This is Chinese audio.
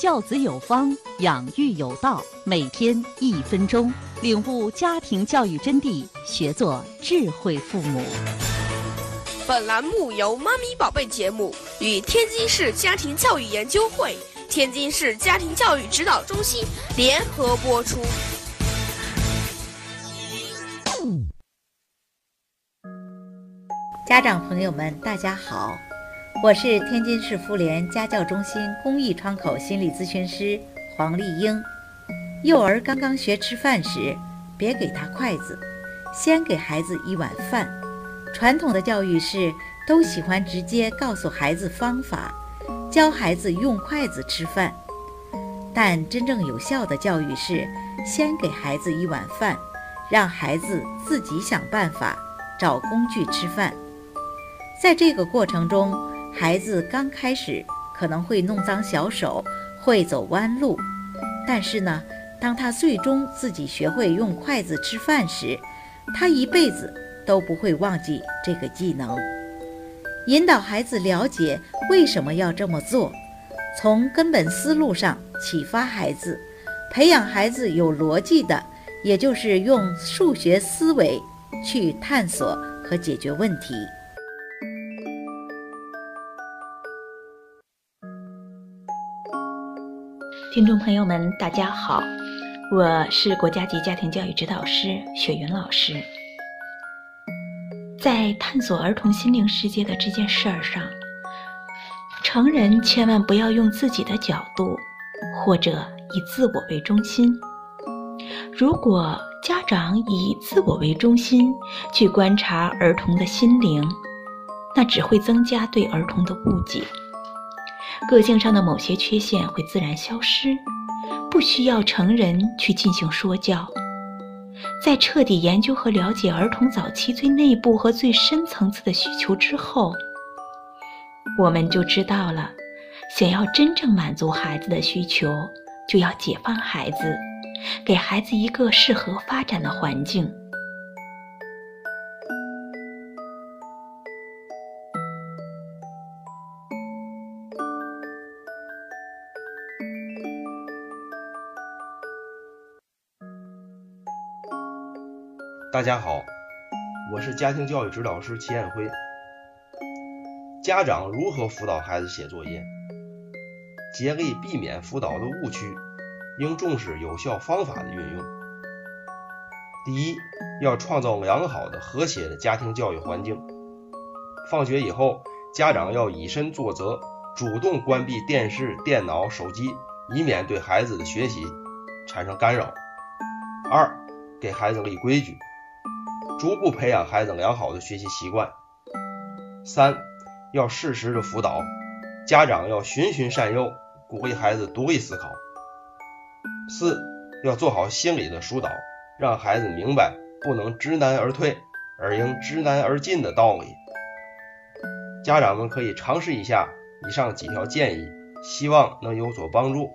教子有方，养育有道。每天一分钟，领悟家庭教育真谛，学做智慧父母。本栏目由“妈咪宝贝”节目与天津市家庭教育研究会、天津市家庭教育指导中心联合播出。家长朋友们，大家好。我是天津市妇联家教中心公益窗口心理咨询师黄丽英。幼儿刚刚学吃饭时，别给他筷子，先给孩子一碗饭。传统的教育是都喜欢直接告诉孩子方法，教孩子用筷子吃饭。但真正有效的教育是先给孩子一碗饭，让孩子自己想办法找工具吃饭。在这个过程中，孩子刚开始可能会弄脏小手，会走弯路，但是呢，当他最终自己学会用筷子吃饭时，他一辈子都不会忘记这个技能。引导孩子了解为什么要这么做，从根本思路上启发孩子，培养孩子有逻辑的，也就是用数学思维去探索和解决问题。听众朋友们，大家好，我是国家级家庭教育指导师雪云老师。在探索儿童心灵世界的这件事儿上，成人千万不要用自己的角度或者以自我为中心。如果家长以自我为中心去观察儿童的心灵，那只会增加对儿童的误解。个性上的某些缺陷会自然消失，不需要成人去进行说教。在彻底研究和了解儿童早期最内部和最深层次的需求之后，我们就知道了，想要真正满足孩子的需求，就要解放孩子，给孩子一个适合发展的环境。大家好，我是家庭教育指导师齐艳辉。家长如何辅导孩子写作业？竭力避免辅导的误区，应重视有效方法的运用。第一，要创造良好的、和谐的家庭教育环境。放学以后，家长要以身作则，主动关闭电视、电脑、手机，以免对孩子的学习产生干扰。二，给孩子立规矩。逐步培养孩子良好的学习习惯。三，要适时的辅导，家长要循循善诱，鼓励孩子独立思考。四，要做好心理的疏导，让孩子明白不能知难而退，而应知难而进的道理。家长们可以尝试一下以上几条建议，希望能有所帮助。